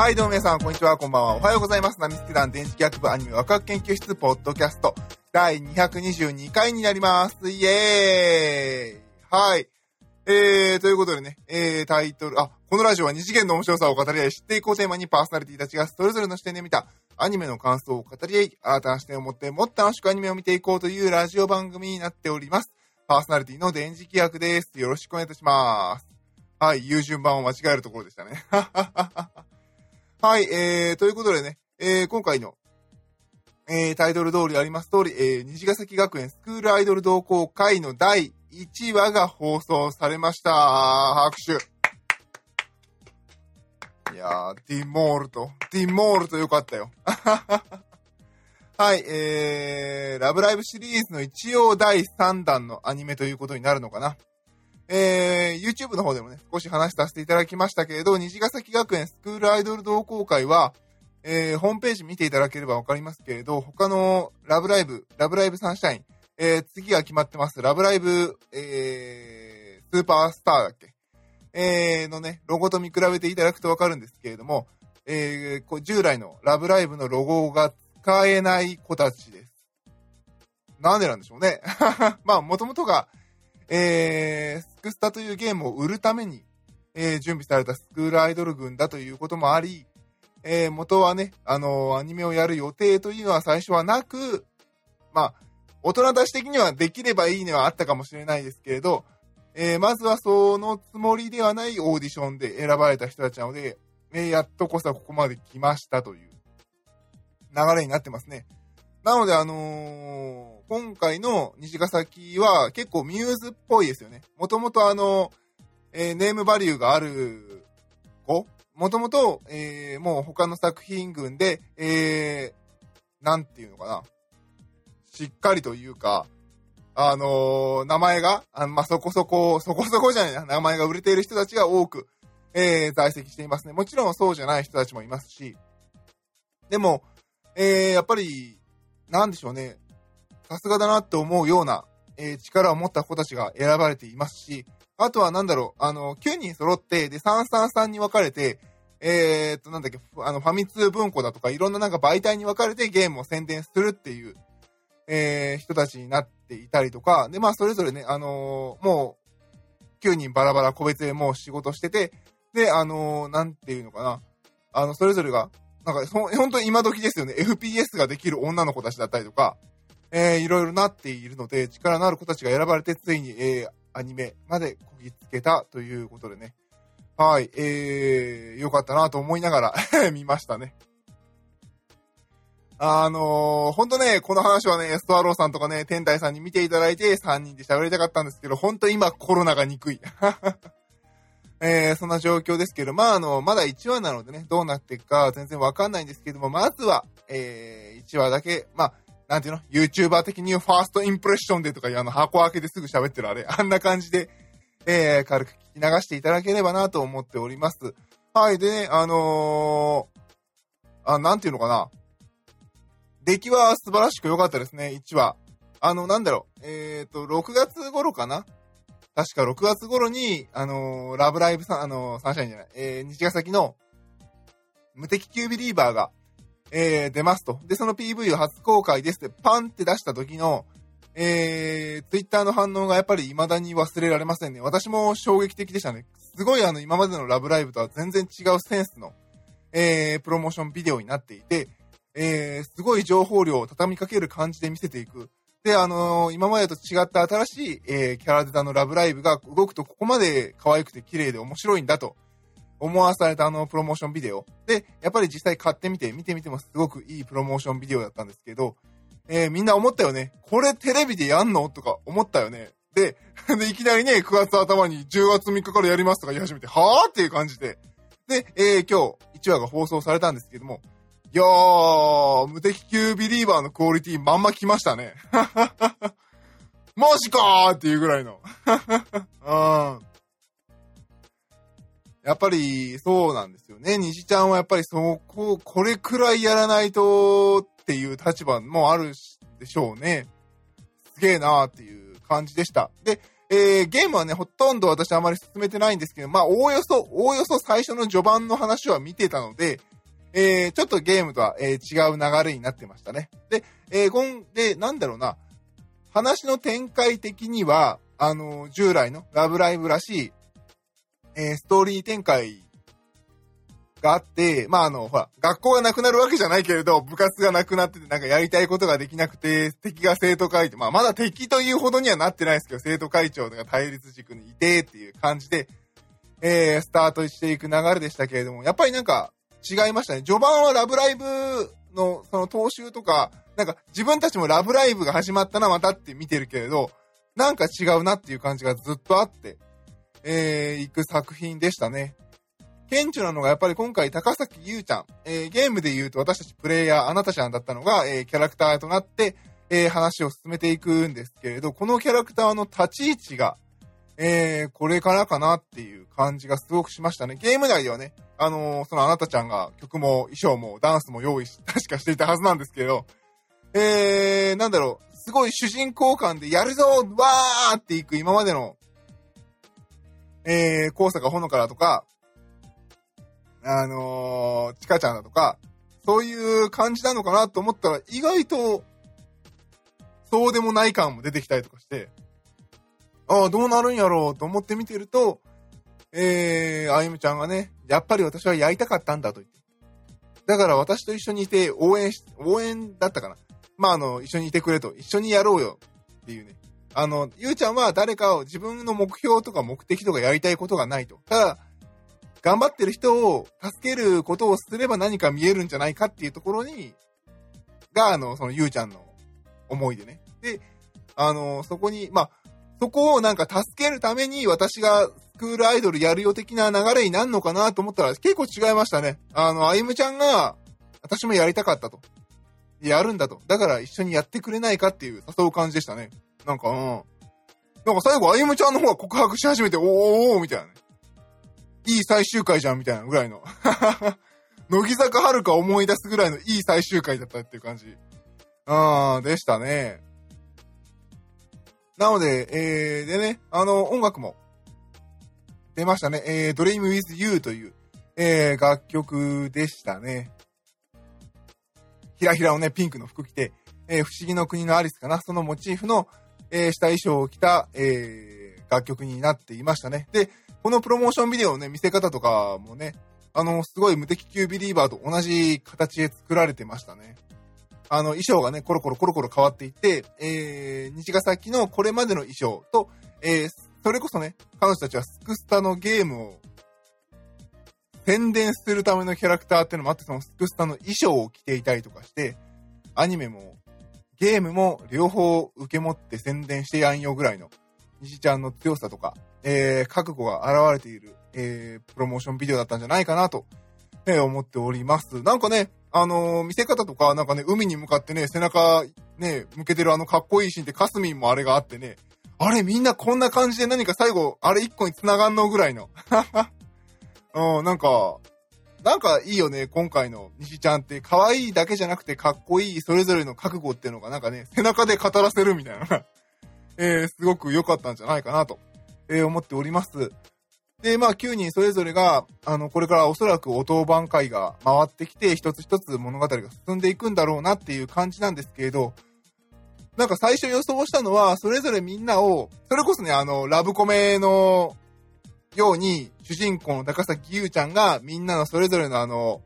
はい、どうも皆さん、こんにちは、こんばんは。おはようございます。ナミスケ団電磁気学部アニメワクワク研究室ポッドキャスト第222回になります。イエーイはい。えー、ということでね、えー、タイトル、あ、このラジオは二次元の面白さを語り合い、知っていこうテーマにパーソナリティたちがそれぞれの視点で見たアニメの感想を語り合い、新たな視点を持ってもっと楽しくアニメを見ていこうというラジオ番組になっております。パーソナリティの電磁気学です。よろしくお願いいたします。はい、言う順番を間違えるところでしたね。ははははい、えー、ということでね、えー、今回の、えー、タイトル通りあります通り、えー、虹ヶ崎学園スクールアイドル同好会の第1話が放送されました。拍手。いやー、ディモールと、ディモールとよかったよ。はい、えー、ラブライブシリーズの一応第3弾のアニメということになるのかな。えー、YouTube の方でもね、少し話させていただきましたけれど、虹ヶ崎学園スクールアイドル同好会は、えー、ホームページ見ていただければわかりますけれど、他のラブライブ、ラブライブサンシャイン、えー、次が決まってます、ラブライブ、えー、スーパースターだっけ？えー、のね、ロゴと見比べていただくとわかるんですけれども、えー、こう従来のラブライブのロゴが使えない子たちです。なんでなんでしょうね。まあ、もともとが、えー、クスタというゲームを売るために、えー、準備されたスクールアイドル軍だということもあり、えー、元はね、あのーアニメをやる予定というのは最初はなく、まあ、大人たち的にはできればいいねはあったかもしれないですけれど、えー、まずはそのつもりではないオーディションで選ばれた人たちなので、えー、やっとこそここまで来ましたという流れになってますね。なので、あのー今回の虹ヶ崎は結構ミューズっぽいですよね。もともとあの、えーネームバリューがある子もともと、えーもう他の作品群で、えーなんていうのかな。しっかりというか、あのー名前が、あまあ、そこそこ、そこそこじゃないな、名前が売れている人たちが多く、えー在籍していますね。もちろんそうじゃない人たちもいますし、でも、えーやっぱり、なんでしょうね。さすがだなって思うような、えー力を持った子たちが選ばれていますし、あとはなんだろう、あの、9人揃って、で、333に分かれて、えー、っと、なんだっけ、あの、ファミ通文庫だとか、いろんななんか媒体に分かれてゲームを宣伝するっていう、えー人たちになっていたりとか、で、まあ、それぞれね、あのーもう、9人バラバラ個別でもう仕事してて、で、あのーなんていうのかな、あの、それぞれが、なんか、本当に今時ですよね、FPS ができる女の子たちだったりとか、えーいろいろなっているので、力のある子たちが選ばれて、ついに、えーアニメまでこぎつけたということでね。はい、えー、よかったなと思いながら 見ましたね。あのー、ほんとね、この話はね、ストアローさんとかね、天台さんに見ていただいて3人で喋りたかったんですけど、ほんと今コロナが憎い。えー、そんな状況ですけど、まあ、あの、まだ1話なのでね、どうなっていくか全然わかんないんですけども、まずは、えー、1話だけ、まあ、なんていうの ?YouTuber 的にファーストインプレッションでとかあの箱開けですぐ喋ってるあれ、あんな感じで、えー、軽く聞き流していただければなと思っております。はい、でね、あのー、あ、なんていうのかな？出来は素晴らしく良かったですね、1話。あの、なんだろう、えっ、と、6月頃かな？確か6月頃に、あのーラブライブさん、あのーサンシャインじゃない、えー、西ヶ崎の無敵級ビリーバーが、えー出ますと。で、その PV を初公開ですって、パンって出した時の、えー、ツイッターの反応がやっぱり未だに忘れられませんね。私も衝撃的でしたね。すごいあの、今までのラブライブとは全然違うセンスの、えー、プロモーションビデオになっていて、えー、すごい情報量を畳みかける感じで見せていく。で、あのー今までと違った新しい、えーキャラデザのラブライブが動くとここまで可愛くて綺麗で面白いんだと思わされたあのプロモーションビデオ。で、やっぱり実際買ってみて、見てみてもすごくいいプロモーションビデオだったんですけど、えーみんな思ったよね。これテレビでやんのとか思ったよね。で、でいきなりね、9月頭に10月3日からやりますとか言い始めて、はぁっていう感じで。で、えー今日1話が放送されたんですけども、いやー、無敵級ビリーバーのクオリティまんま来ましたね。マジかーっていうぐらいの。うん。やっぱり、そうなんですよね。虹ちゃんはやっぱりそこ、これくらいやらないとっていう立場もあるでしょうね。すげえなーっていう感じでした。で、えー、ゲームはね、ほとんど私あまり進めてないんですけど、まあ、おおよそ、おおよそ最初の序盤の話は見てたので、えー、ちょっとゲームとは、えー、違う流れになってましたね。で、えー、ゴン、で、なんだろうな、話の展開的には、あのー、従来のラブライブらしい、えー、ストーリー展開があって、まあ、あの、ほら、学校がなくなるわけじゃないけれど、部活がなくなってて、なんかやりたいことができなくて、敵が生徒会長、まあ、まだ敵というほどにはなってないですけど、生徒会長が対立軸にいてっていう感じで、えー、スタートしていく流れでしたけれども、やっぱりなんか違いましたね。序盤はラブライブの、その踏襲とか、なんか自分たちもラブライブが始まったな、またって見てるけれど、なんか違うなっていう感じがずっとあって、えー、行く作品でしたね。顕著なのがやっぱり今回高崎優ちゃん、えー、ゲームで言うと私たちプレイヤーあなたちゃんだったのが、えー、キャラクターとなって、えー、話を進めていくんですけれど、このキャラクターの立ち位置が、えー、これからかなっていう感じがすごくしましたね。ゲーム内ではね、あのー、そのあなたちゃんが曲も衣装もダンスも用意し、確かしていたはずなんですけど、えー、なんだろう、すごい主人公感でやるぞわーっていく今までの、えー、高坂ほのからとか、あのー、チカちゃんだとか、そういう感じなのかなと思ったら、意外と、そうでもない感も出てきたりとかして、ああ、どうなるんやろうと思って見てると、えー、あゆむちゃんがね、やっぱり私はやりたかったんだと言って。だから私と一緒にいて応援し、応援だったかな。まあ、あの、一緒にいてくれと、一緒にやろうよっていうね。あの、ゆうちゃんは誰かを自分の目標とか目的とかやりたいことがないと。ただ、頑張ってる人を助けることをすれば何か見えるんじゃないかっていうところに、が、あの、そのゆうちゃんの思いでね。で、あの、そこに、まあ、そこをなんか助けるために私がスクールアイドルやるよ的な流れになるのかなと思ったら結構違いましたね。あの、あゆむちゃんが、私もやりたかったと。やるんだと。だから一緒にやってくれないかっていう誘う感じでしたね。なんか、うん。なんか最後、あゆむちゃんの方が告白し始めて、おーおーみたいなね。いい最終回じゃん、みたいなぐらいの。乃木坂遥か思い出すぐらいのいい最終回だったっていう感じ。あー、でしたね。なので、えー、でね、あの、音楽も出ましたね。えー、Dream with You という、えー、楽曲でしたね。ひらひらをね、ピンクの服着て、えー、不思議の国のアリスかな、そのモチーフの、えー、下衣装を着た、えー、楽曲になっていましたね。で、このプロモーションビデオのね、見せ方とかもね、あの、すごい無敵級ビリーバーと同じ形で作られてましたね。あの、衣装がね、コロコロコロコロ変わっていって、えー、虹ヶ崎のこれまでの衣装と、えー、それこそね、彼女たちはスクスタのゲームを宣伝するためのキャラクターっていうのもあって、そのスクスタの衣装を着ていたりとかして、アニメもゲームも両方受け持って宣伝してやんよぐらいの西ちゃんの強さとか、えー、覚悟が現れている、えー、プロモーションビデオだったんじゃないかなと、えー、思っております。なんかね、あのー、見せ方とか、なんかね、海に向かってね、背中、ね、向けてるあのかっこいいシーンってカスミンもあれがあってね、あれみんなこんな感じで何か最後、あれ一個に繋がんのぐらいの。うん、なんか、なんかいいよね、今回の西ちゃんって、可愛いだけじゃなくてかっこいい、それぞれの覚悟っていうのがなんかね、背中で語らせるみたいな。えー、すごく良かったんじゃないかなと、えー、思っております。で、まあ9人それぞれが、あの、これからおそらく音番会が回ってきて、一つ一つ物語が進んでいくんだろうなっていう感じなんですけれど、なんか最初予想したのは、それぞれみんなを、それこそね、あの、ラブコメのように、主人公の高崎優ちゃんがみんなのそれぞれのあの、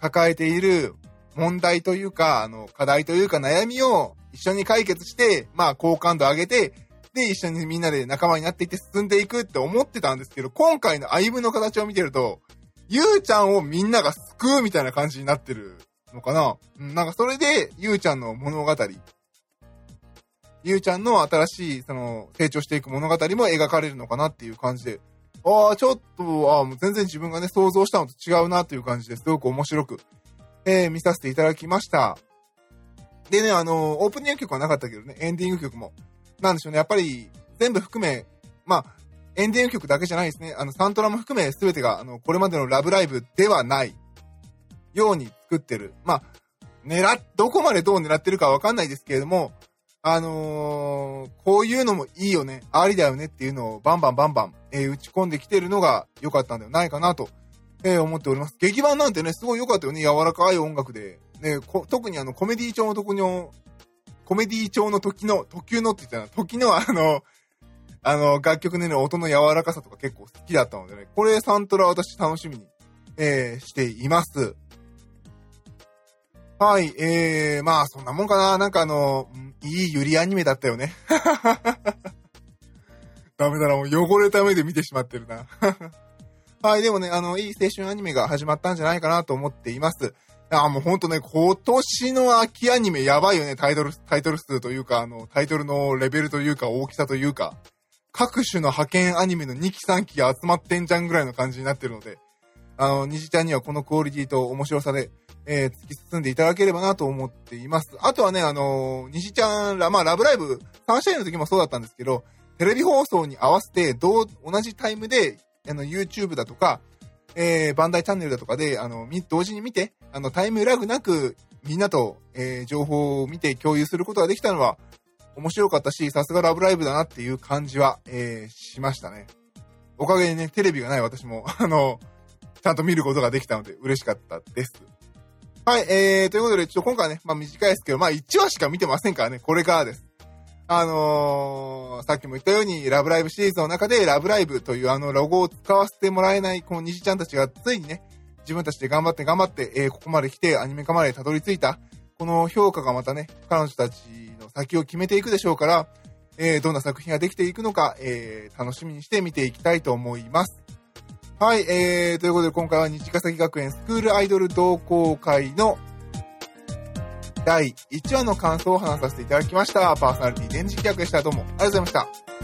抱えている問題というか、あの、課題というか悩みを一緒に解決して、まあ、好感度上げて、で、一緒にみんなで仲間になっていって進んでいくって思ってたんですけど、今回の歩の形を見てると、ゆうちゃんをみんなが救うみたいな感じになってるのかなうん、なんかそれで、ゆうちゃんの物語、ゆうちゃんの新しい、その、成長していく物語も描かれるのかなっていう感じで、ああ、ちょっと、ああ、もう全然自分がね、想像したのと違うなっていう感じですごく面白く、えー、見させていただきました。でね、あの、オープニング曲はなかったけどね、エンディング曲も。なんでしょうね、やっぱり、全部含め、まあ、エンディング曲だけじゃないですね。あの、サントラも含め全てが、あの、これまでのラブライブではないように作ってる。まあ、狙っ、どこまでどう狙ってるかわかんないですけれども、あのー、こういうのもいいよね、ありだよねっていうのをバンバンバンバン、えー、打ち込んできてるのが良かったんではないかなと、えー、思っております。劇版なんてね、すごい良かったよね。柔らかい音楽で。ね、特にあの、コメディ調の時の、コメディ調の時の、特急のって言ったら、時のあの、あの、楽曲でね、音の柔らかさとか結構好きだったのでね、これサントラ私楽しみに、えー、しています。はい、えー、まあそんなもんかな。なんかあの、いいゆりアニメだったよね。ダメだな、もう汚れた目で見てしまってるな。はい、でもね、あの、いい青春アニメが始まったんじゃないかなと思っています。あ、もうほんとね、今年の秋アニメやばいよね、タイトル、タイトル数というか、あの、タイトルのレベルというか、大きさというか、各種の派遣アニメの2期3期が集まってんじゃんぐらいの感じになってるので、あの、虹ちゃんにはこのクオリティと面白さで、えー、突き進んでいただければなと思っています。あとはね、あの、虹ちゃんら、まあ、ラブライブ、サンシャインの時もそうだったんですけど、テレビ放送に合わせて、どう、同じタイムで、あの、YouTube だとか、えー、バンダイチャンネルだとかで、あの、同時に見て、あの、タイムラグなく、みんなと、えー、情報を見て共有することができたのは、面白かったし、さすがラブライブだなっていう感じは、えー、しましたね。おかげでね、テレビがない私も、あの、ちゃんと見ることができたので嬉しかったです。はい、えー、ということで、ちょっと今回ね、まあ短いですけど、まあ1話しか見てませんからね、これからです。あのー、さっきも言ったように、ラブライブシリーズの中で、ラブライブというあのロゴを使わせてもらえない、この虹ちゃんたちがついにね、自分たちで頑張って頑張って、えー、ここまで来てアニメ化までたどり着いた、この評価がまたね、彼女たちの先を決めていくでしょうから、えー、どんな作品ができていくのか、えー、楽しみにして見ていきたいと思います。はい、えー、ということで今回は虹ヶ崎学園スクールアイドル同好会の第1話の感想を話させていただきました。パーソナリティ電磁気役でした。どうもありがとうございました。